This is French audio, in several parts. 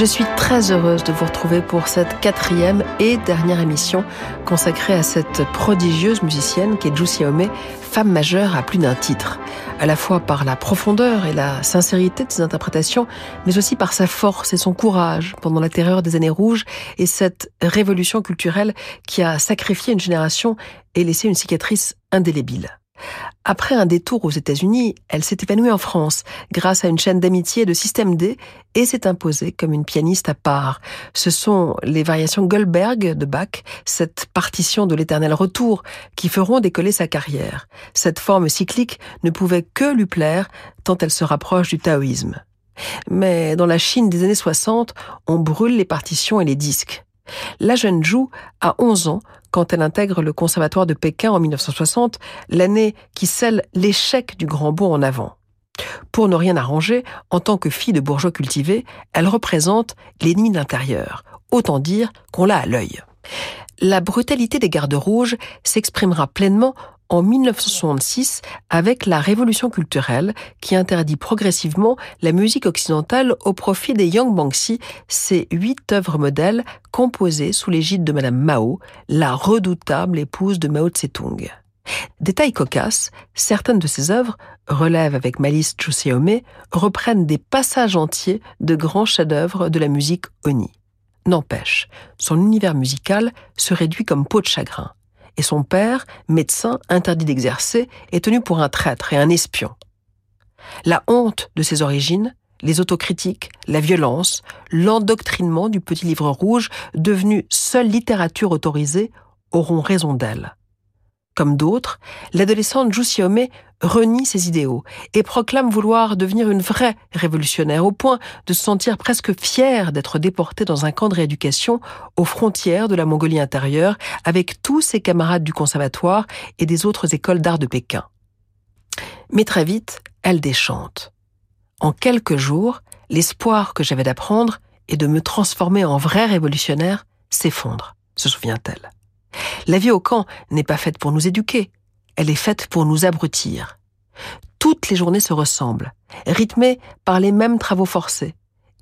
Je suis très heureuse de vous retrouver pour cette quatrième et dernière émission consacrée à cette prodigieuse musicienne qui est Ome, femme majeure à plus d'un titre, à la fois par la profondeur et la sincérité de ses interprétations, mais aussi par sa force et son courage pendant la terreur des années rouges et cette révolution culturelle qui a sacrifié une génération et laissé une cicatrice indélébile. Après un détour aux États-Unis, elle s'est épanouie en France grâce à une chaîne d'amitié de Système D et s'est imposée comme une pianiste à part. Ce sont les variations Goldberg de Bach, cette partition de l'éternel retour, qui feront décoller sa carrière. Cette forme cyclique ne pouvait que lui plaire tant elle se rapproche du taoïsme. Mais dans la Chine des années 60, on brûle les partitions et les disques. La jeune Zhu a 11 ans quand elle intègre le conservatoire de Pékin en 1960, l'année qui scelle l'échec du grand bond en avant. Pour ne rien arranger, en tant que fille de bourgeois cultivés, elle représente l'ennemi de l'intérieur. Autant dire qu'on l'a à l'œil. La brutalité des gardes rouges s'exprimera pleinement en 1966 avec la révolution culturelle qui interdit progressivement la musique occidentale au profit des Yang Bangxi, ces huit œuvres modèles composées sous l'égide de Madame Mao, la redoutable épouse de Mao Tse-tung. Détail cocasse, certaines de ces œuvres relèvent avec malice Chuseome, reprennent des passages entiers de grands chefs-d'œuvre de la musique Oni. N'empêche, son univers musical se réduit comme peau de chagrin et son père, médecin interdit d'exercer, est tenu pour un traître et un espion. La honte de ses origines, les autocritiques, la violence, l'endoctrinement du petit livre rouge, devenu seule littérature autorisée, auront raison d'elle. Comme d'autres, l'adolescente Jussiome renie ses idéaux et proclame vouloir devenir une vraie révolutionnaire au point de se sentir presque fière d'être déportée dans un camp de rééducation aux frontières de la Mongolie intérieure avec tous ses camarades du conservatoire et des autres écoles d'art de Pékin. Mais très vite, elle déchante. En quelques jours, l'espoir que j'avais d'apprendre et de me transformer en vraie révolutionnaire s'effondre, se souvient-elle. La vie au camp n'est pas faite pour nous éduquer, elle est faite pour nous abrutir. Toutes les journées se ressemblent, rythmées par les mêmes travaux forcés,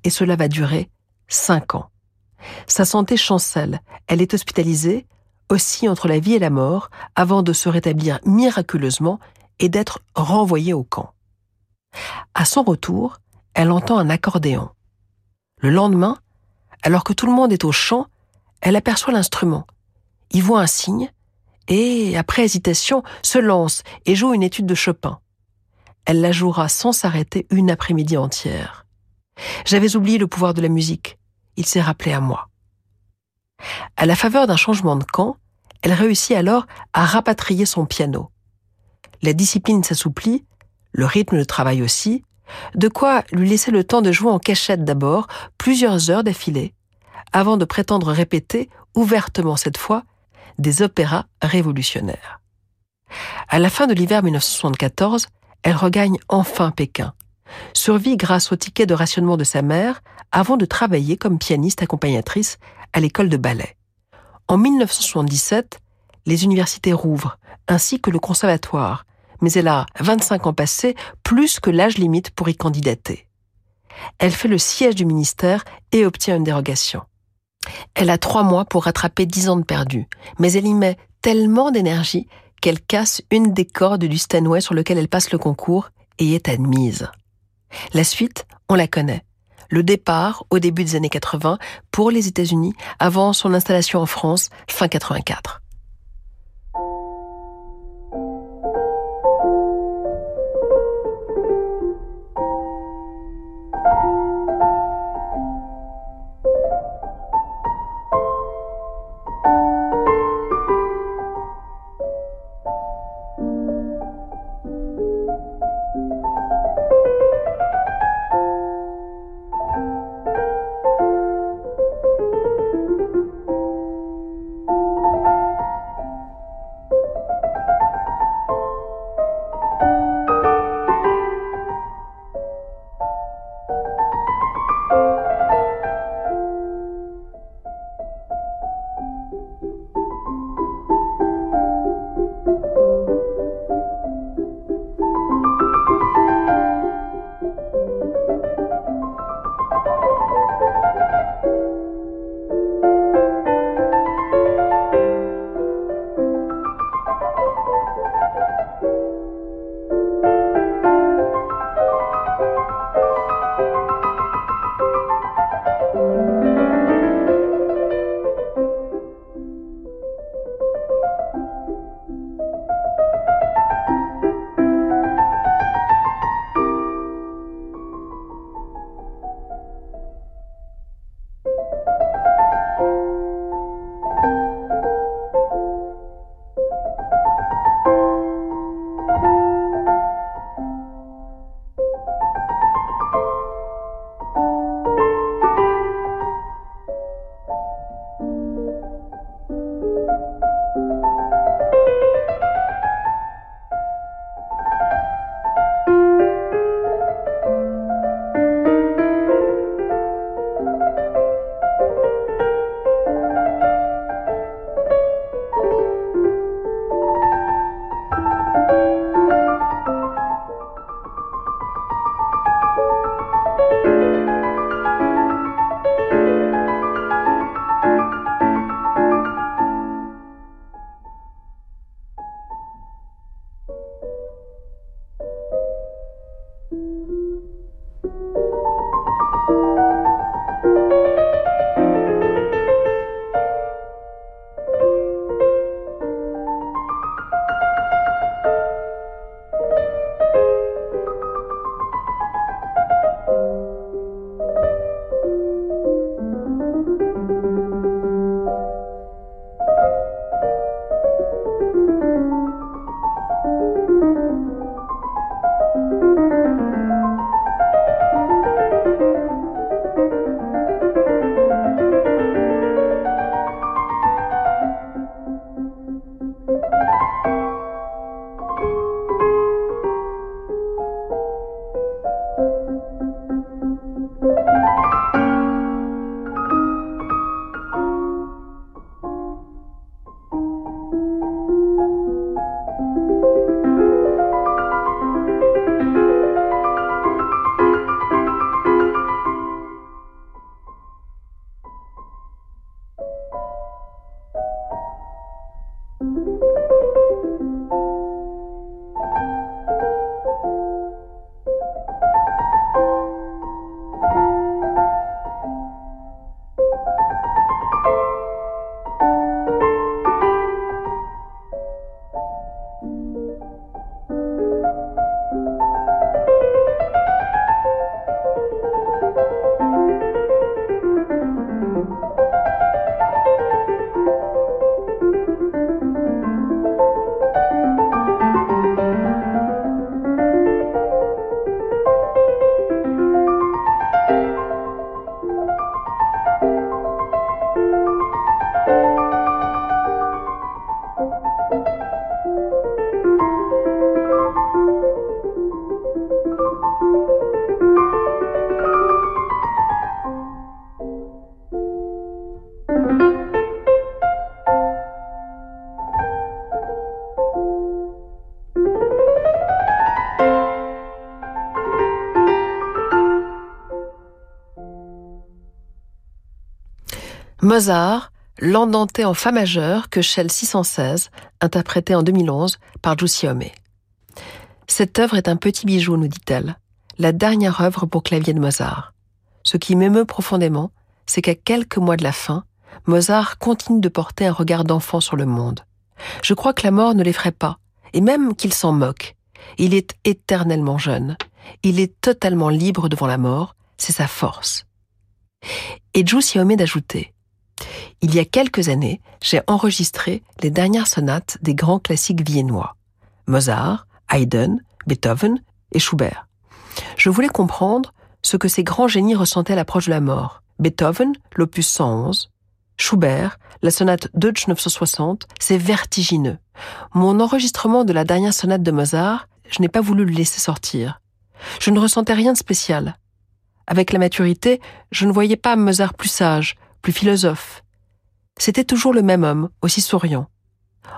et cela va durer cinq ans. Sa santé chancelle, elle est hospitalisée, aussi entre la vie et la mort, avant de se rétablir miraculeusement et d'être renvoyée au camp. À son retour, elle entend un accordéon. Le lendemain, alors que tout le monde est au chant, elle aperçoit l'instrument y voit un signe et, après hésitation, se lance et joue une étude de Chopin. Elle la jouera sans s'arrêter une après-midi entière. J'avais oublié le pouvoir de la musique. Il s'est rappelé à moi. À la faveur d'un changement de camp, elle réussit alors à rapatrier son piano. La discipline s'assouplit, le rythme de travail aussi, de quoi lui laisser le temps de jouer en cachette d'abord, plusieurs heures d'affilée, avant de prétendre répéter, ouvertement cette fois, des opéras révolutionnaires. À la fin de l'hiver 1974, elle regagne enfin Pékin, survit grâce au ticket de rationnement de sa mère avant de travailler comme pianiste accompagnatrice à l'école de ballet. En 1977, les universités rouvrent, ainsi que le conservatoire, mais elle a 25 ans passés, plus que l'âge limite pour y candidater. Elle fait le siège du ministère et obtient une dérogation. Elle a trois mois pour rattraper dix ans de perdu, mais elle y met tellement d'énergie qu'elle casse une des cordes du Stanway sur lequel elle passe le concours et est admise. La suite, on la connaît. Le départ, au début des années 80, pour les États-Unis, avant son installation en France, fin 84. Mozart, l'Andante en fa majeur que Shell 616, interprété en 2011 par Giussi Cette œuvre est un petit bijou, nous dit-elle, la dernière œuvre pour clavier de Mozart. Ce qui m'émeut profondément, c'est qu'à quelques mois de la fin, Mozart continue de porter un regard d'enfant sur le monde. Je crois que la mort ne l'effraie pas, et même qu'il s'en moque. Il est éternellement jeune. Il est totalement libre devant la mort, c'est sa force. Et Giussi omet d'ajouter Il y a quelques années, j'ai enregistré les dernières sonates des grands classiques viennois Mozart, Haydn, Beethoven et Schubert. Je voulais comprendre ce que ces grands génies ressentaient à l'approche de la mort. Beethoven, l'opus 111, Schubert, la sonate Deutsch 960, c'est vertigineux. Mon enregistrement de la dernière sonate de Mozart, je n'ai pas voulu le laisser sortir. Je ne ressentais rien de spécial. Avec la maturité, je ne voyais pas Mozart plus sage, plus philosophe. C'était toujours le même homme, aussi souriant.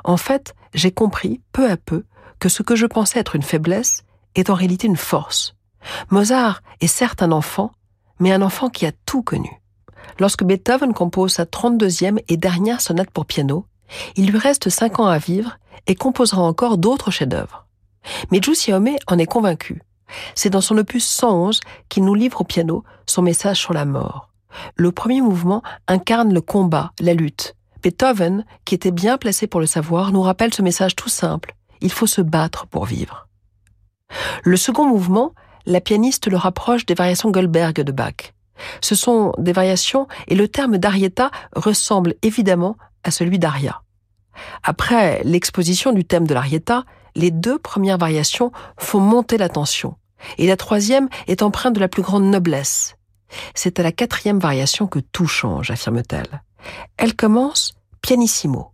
En fait, j'ai compris, peu à peu, que ce que je pensais être une faiblesse est en réalité une force. Mozart est certes un enfant, mais un enfant qui a tout connu. Lorsque Beethoven compose sa 32e et dernière sonate pour piano, il lui reste cinq ans à vivre et composera encore d'autres chefs-d'œuvre. Mais Giussi en est convaincu. C'est dans son opus 111 qu'il nous livre au piano son message sur la mort. Le premier mouvement incarne le combat, la lutte. Beethoven, qui était bien placé pour le savoir, nous rappelle ce message tout simple. Il faut se battre pour vivre. Le second mouvement, la pianiste le rapproche des variations Goldberg de Bach. Ce sont des variations et le terme d'arietta ressemble évidemment à celui d'aria. Après l'exposition du thème de l'arietta, les deux premières variations font monter la tension et la troisième est empreinte de la plus grande noblesse. C'est à la quatrième variation que tout change, affirme-t-elle. Elle commence pianissimo.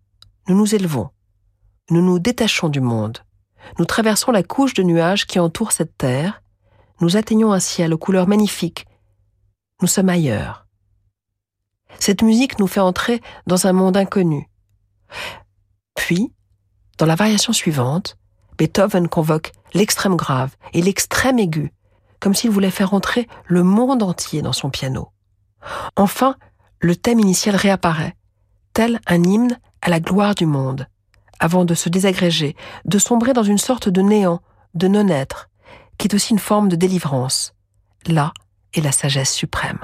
Nous nous élevons. Nous nous détachons du monde. Nous traversons la couche de nuages qui entoure cette terre. Nous atteignons un ciel aux couleurs magnifiques, nous sommes ailleurs. Cette musique nous fait entrer dans un monde inconnu. Puis, dans la variation suivante, Beethoven convoque l'extrême grave et l'extrême aigu, comme s'il voulait faire entrer le monde entier dans son piano. Enfin, le thème initial réapparaît, tel un hymne à la gloire du monde, avant de se désagréger, de sombrer dans une sorte de néant, de non-être, qui est aussi une forme de délivrance. Là, et la sagesse suprême.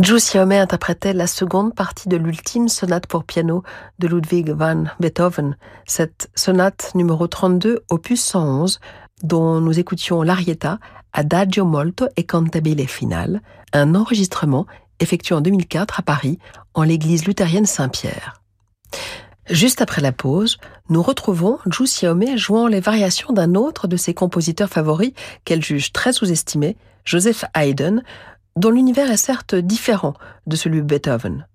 Xiaomei interprétait la seconde partie de l'ultime sonate pour piano de Ludwig van Beethoven, cette sonate numéro 32, opus 111, dont nous écoutions l'arietta Adagio molto e cantabile finale, un enregistrement effectué en 2004 à Paris, en l'église luthérienne Saint-Pierre. Juste après la pause, nous retrouvons Xiaomei jouant les variations d'un autre de ses compositeurs favoris qu'elle juge très sous-estimé, Joseph Haydn, dont l'univers est certes différent de celui de Beethoven.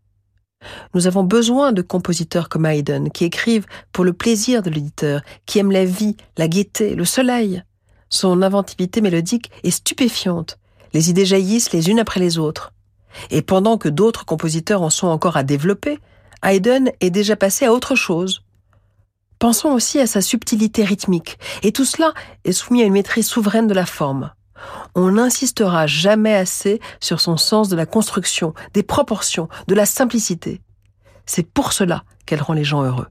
Nous avons besoin de compositeurs comme Haydn qui écrivent pour le plaisir de l'éditeur, qui aiment la vie, la gaieté, le soleil. Son inventivité mélodique est stupéfiante. Les idées jaillissent les unes après les autres. Et pendant que d'autres compositeurs en sont encore à développer, Haydn est déjà passé à autre chose. Pensons aussi à sa subtilité rythmique, et tout cela est soumis à une maîtrise souveraine de la forme. On n'insistera jamais assez sur son sens de la construction, des proportions, de la simplicité. C'est pour cela qu'elle rend les gens heureux.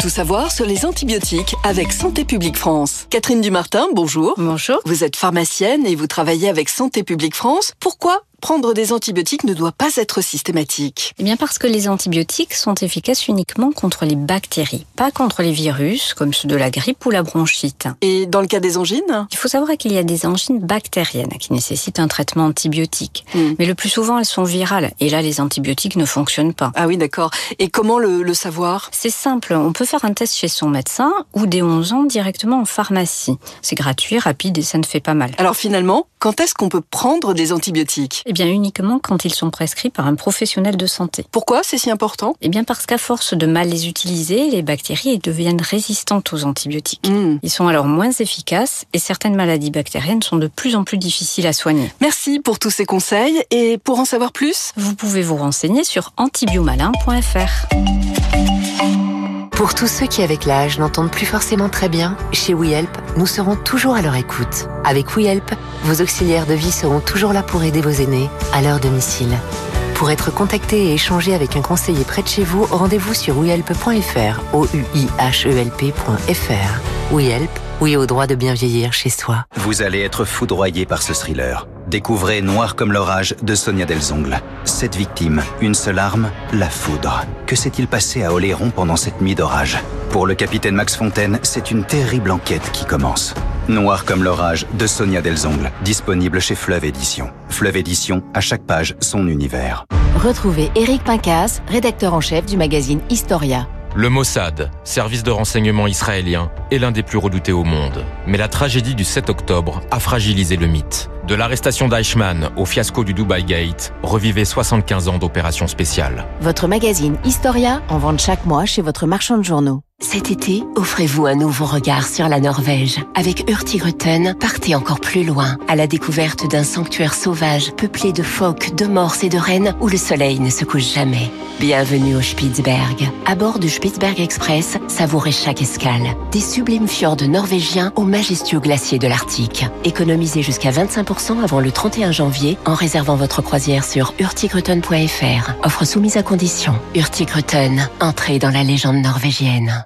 Tout savoir sur les antibiotiques avec Santé publique France. Catherine Dumartin, bonjour. Bonjour. Vous êtes pharmacienne et vous travaillez avec Santé publique France. Pourquoi prendre des antibiotiques ne doit pas être systématique Eh bien parce que les antibiotiques sont efficaces uniquement contre les bactéries, pas contre les virus comme ceux de la grippe ou la bronchite. Et dans le cas des angines Il faut savoir qu'il y a des angines bactériennes qui nécessitent un traitement antibiotique. Hmm. Mais le plus souvent elles sont virales et là les antibiotiques ne fonctionnent pas. Ah oui d'accord. Et comment le, le savoir C'est simple, on peut faire un test chez son médecin ou dès 11 ans directement en pharmacie. C'est gratuit, rapide et ça ne fait pas mal. Alors finalement, quand est-ce qu'on peut prendre des antibiotiques Eh bien uniquement quand ils sont prescrits par un professionnel de santé. Pourquoi c'est si important? Eh bien parce qu'à force de mal les utiliser, les bactéries deviennent résistantes aux antibiotiques. Hmm. Ils sont alors moins efficaces et certaines maladies bactériennes sont de plus en plus difficiles à soigner. Merci pour tous ces conseils et pour en savoir plus, vous pouvez vous renseigner sur antibiomalin.fr. Pour tous ceux qui, avec l'âge, n'entendent plus forcément très bien, chez WeHelp, nous serons toujours à leur écoute. Avec WeHelp, vos auxiliaires de vie seront toujours là pour aider vos aînés à leur domicile. Pour être contacté et échanger avec un conseiller près de chez vous, rendez-vous sur wehelp.fr, o u e. WeHelp, oui au droit de bien vieillir chez soi. Vous allez être foudroyé par ce thriller. Découvrez Noir comme l'orage de Sonia Delzongle. Cette victime, une seule arme, la foudre. Que s'est-il passé à Oléron pendant cette nuit d'orage? Pour le capitaine Max Fontaine, c'est une terrible enquête qui commence. Noir comme l'orage de Sonia Delzongle, disponible chez Fleuve Édition. Fleuve Édition, à chaque page, son univers. Retrouvez Eric Pincas, rédacteur en chef du magazine Historia. Le Mossad, service de renseignement israélien, est l'un des plus redoutés au monde. Mais la tragédie du 7 octobre a fragilisé le mythe. De l'arrestation d'Eichmann au fiasco du Dubai Gate, revivez 75 ans d'opérations spéciales. Votre magazine Historia en vente chaque mois chez votre marchand de journaux. Cet été, offrez-vous un nouveau regard sur la Norvège. Avec Hurtigruten, partez encore plus loin, à la découverte d'un sanctuaire sauvage peuplé de phoques, de morses et de rennes où le soleil ne se couche jamais. Bienvenue au Spitzberg. À bord du Spitzberg Express, savourez chaque escale. Des sublimes fjords norvégiens aux majestueux glaciers de l'Arctique. Économisez jusqu'à 25% avant le 31 janvier en réservant votre croisière sur hurtigruten.fr. Offre soumise à condition. Hurtigruten, entrée dans la légende norvégienne.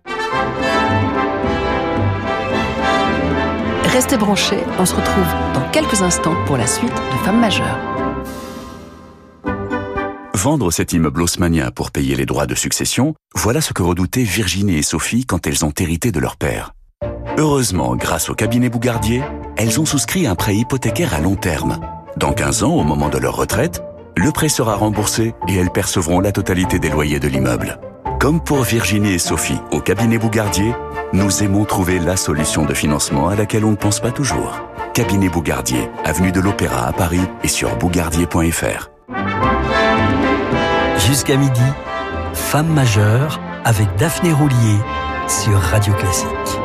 Restez branchés, on se retrouve dans quelques instants pour la suite de Femmes majeures. Vendre cet immeuble haussmanien pour payer les droits de succession, voilà ce que redoutaient Virginie et Sophie quand elles ont hérité de leur père. Heureusement, grâce au cabinet Bougardier, elles ont souscrit un prêt hypothécaire à long terme. Dans 15 ans, au moment de leur retraite, le prêt sera remboursé et elles percevront la totalité des loyers de l'immeuble. Comme pour Virginie et Sophie au cabinet Bougardier, nous aimons trouver la solution de financement à laquelle on ne pense pas toujours. Cabinet Bougardier, avenue de l'Opéra à Paris et sur bougardier.fr. Jusqu'à midi, Femme majeure avec Daphné Roulier sur Radio Classique.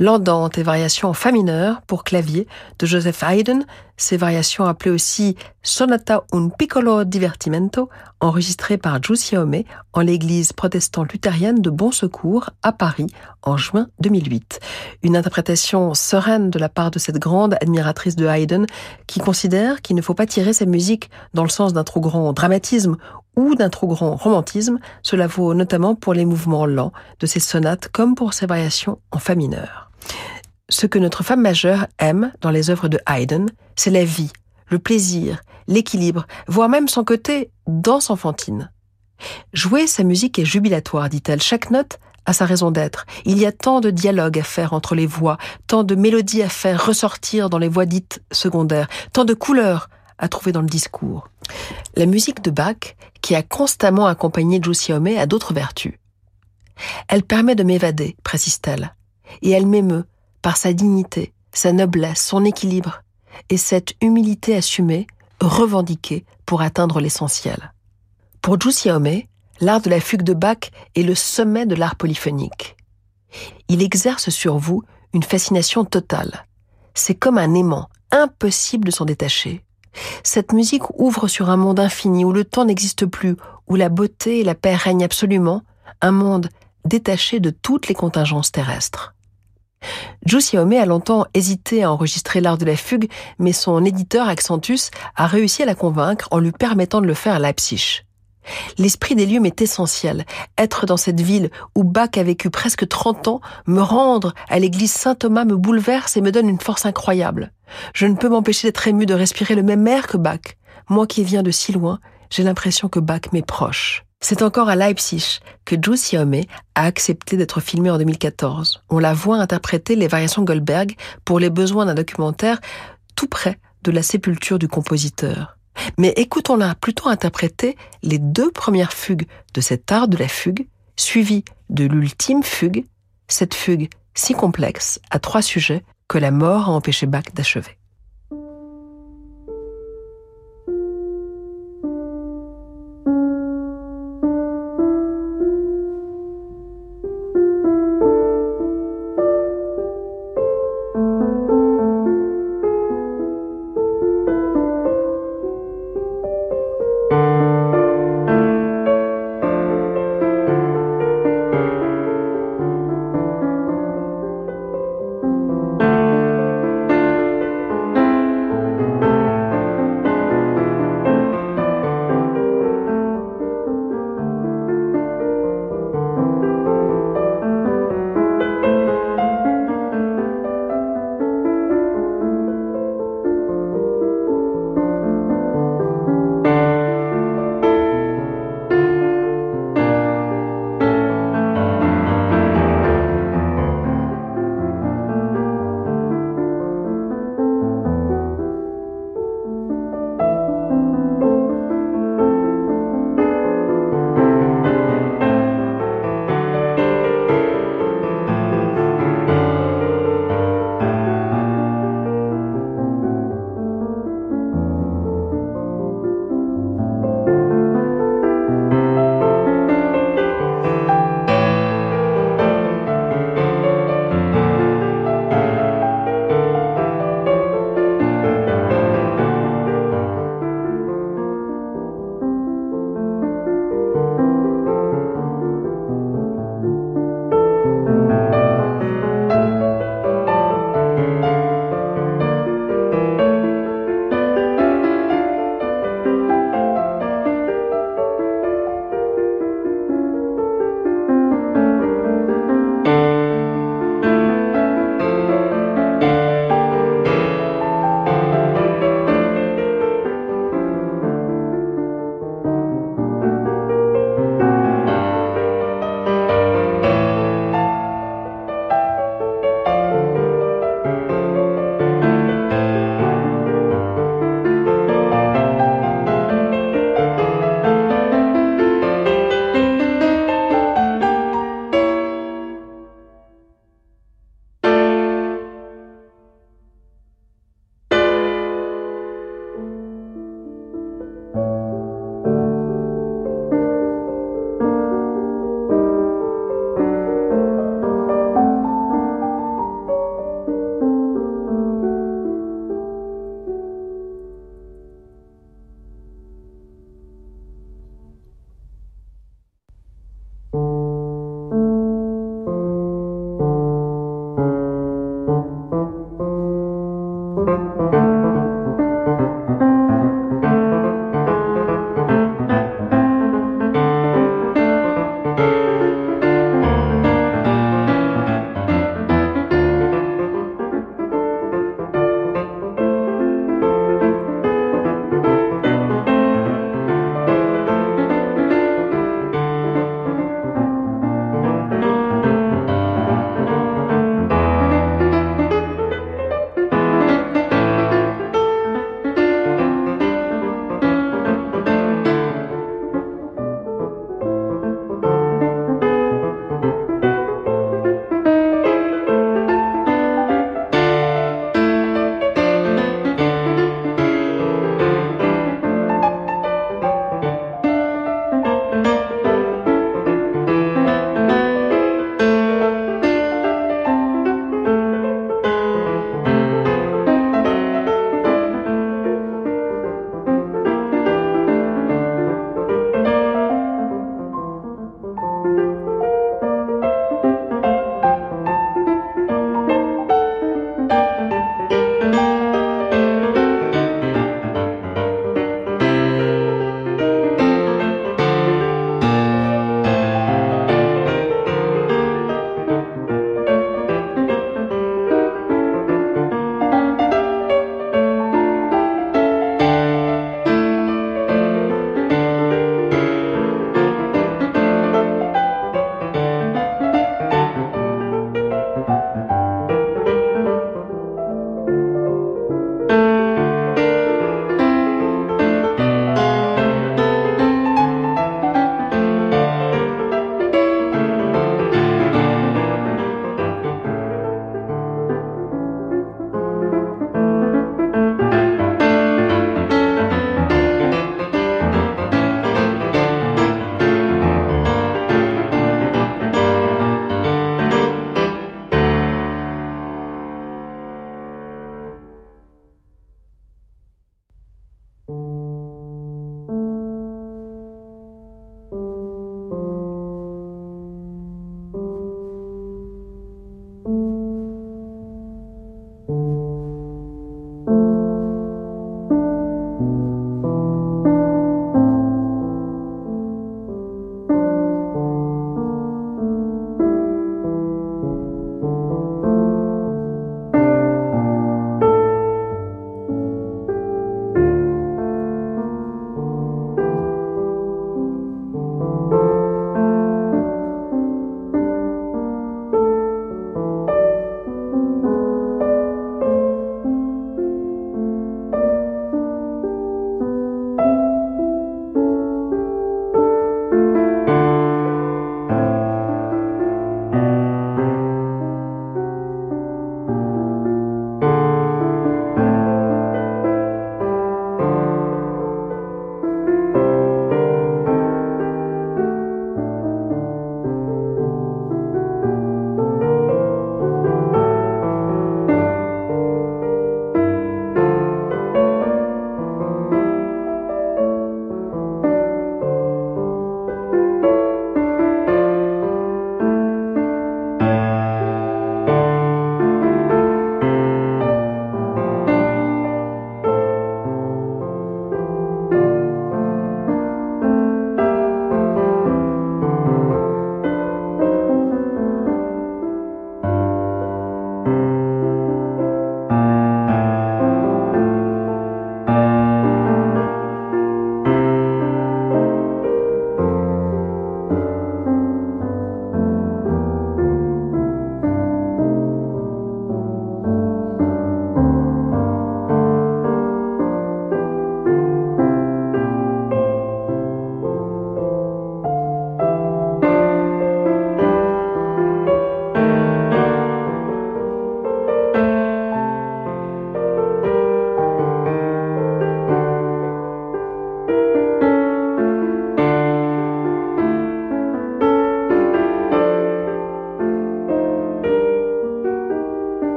L'andante et variations en fa mineur pour clavier de Joseph Haydn, ces variations appelées aussi Sonata un piccolo divertimento, enregistrées par Giuseppe en l'église protestante luthérienne de Bon Secours à Paris en juin 2008. Une interprétation sereine de la part de cette grande admiratrice de Haydn qui considère qu'il ne faut pas tirer sa musique dans le sens d'un trop grand dramatisme ou d'un trop grand romantisme. Cela vaut notamment pour les mouvements lents de ses sonates comme pour ses variations en fa mineur. Ce que notre femme majeure aime dans les œuvres de Haydn, c'est la vie, le plaisir, l'équilibre, voire même son côté danse enfantine. Jouer sa musique est jubilatoire, dit-elle. Chaque note a sa raison d'être. Il y a tant de dialogues à faire entre les voix, tant de mélodies à faire ressortir dans les voix dites secondaires, tant de couleurs à trouver dans le discours. La musique de Bach, qui a constamment accompagné Giussiaume, a d'autres vertus. Elle permet de m'évader, précise-t-elle, et elle m'émeut par sa dignité, sa noblesse, son équilibre, et cette humilité assumée, revendiquée pour atteindre l'essentiel. Pour Giussiaume, l'art de la fugue de Bach est le sommet de l'art polyphonique. Il exerce sur vous une fascination totale. C'est comme un aimant, impossible de s'en détacher. Cette musique ouvre sur un monde infini où le temps n'existe plus, où la beauté et la paix règnent absolument, un monde détaché de toutes les contingences terrestres. Zhu a longtemps hésité à enregistrer l'art de la fugue, mais son éditeur Accentus a réussi à la convaincre en lui permettant de le faire à Leipzig. L'esprit des lieux m'est essentiel. Être dans cette ville où Bach a vécu presque 30 ans, me rendre à l'église Saint-Thomas me bouleverse et me donne une force incroyable. Je ne peux m'empêcher d'être ému de respirer le même air que Bach. Moi qui viens de si loin, j'ai l'impression que Bach m'est proche. C'est encore à Leipzig que Juicy Xiaomei a accepté d'être filmée en 2014. On la voit interpréter les variations Goldberg pour les besoins d'un documentaire tout près de la sépulture du compositeur. Mais écoutons-la plutôt interpréter les deux premières fugues de cet art de la fugue, suivies de l'ultime fugue, cette fugue si complexe à trois sujets que la mort a empêché Bach d'achever.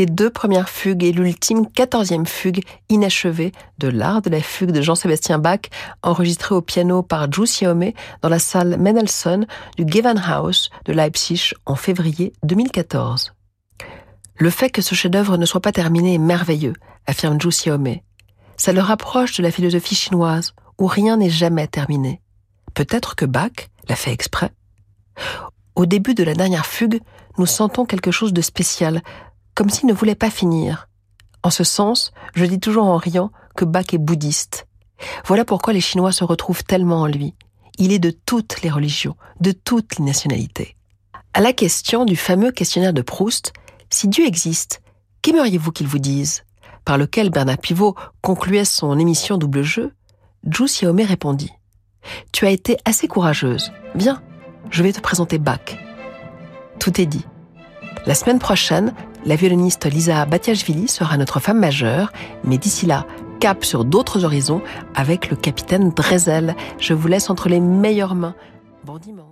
Les deux premières fugues et l'ultime quatorzième fugue inachevée de l'art de la fugue de Jean-Sébastien Bach, enregistrée au piano par Zhu Xiaomei dans la salle Mendelssohn du Gewandhaus de Leipzig en février 2014. Le fait que ce chef-d'œuvre ne soit pas terminé est merveilleux, affirme Zhu Xiaomei. Ça le rapproche de la philosophie chinoise, où rien n'est jamais terminé. Peut-être que Bach l'a fait exprès. Au début de la dernière fugue, nous sentons quelque chose de spécial, comme s'il ne voulait pas finir. En ce sens, je dis toujours en riant que Bach est bouddhiste. Voilà pourquoi les Chinois se retrouvent tellement en lui. Il est de toutes les religions, de toutes les nationalités. À la question du fameux questionnaire de Proust, si Dieu existe, qu'aimeriez-vous qu'il vous dise? Par lequel Bernard Pivot concluait son émission Double Jeu, Zhu Xiaomei répondit Tu as été assez courageuse. Viens, je vais te présenter Bach. Tout est dit. La semaine prochaine, la violoniste Lisa Batiashvili sera notre femme majeure, mais d'ici là, cap sur d'autres horizons avec le capitaine Drezel. Je vous laisse entre les meilleures mains. Bon dimanche.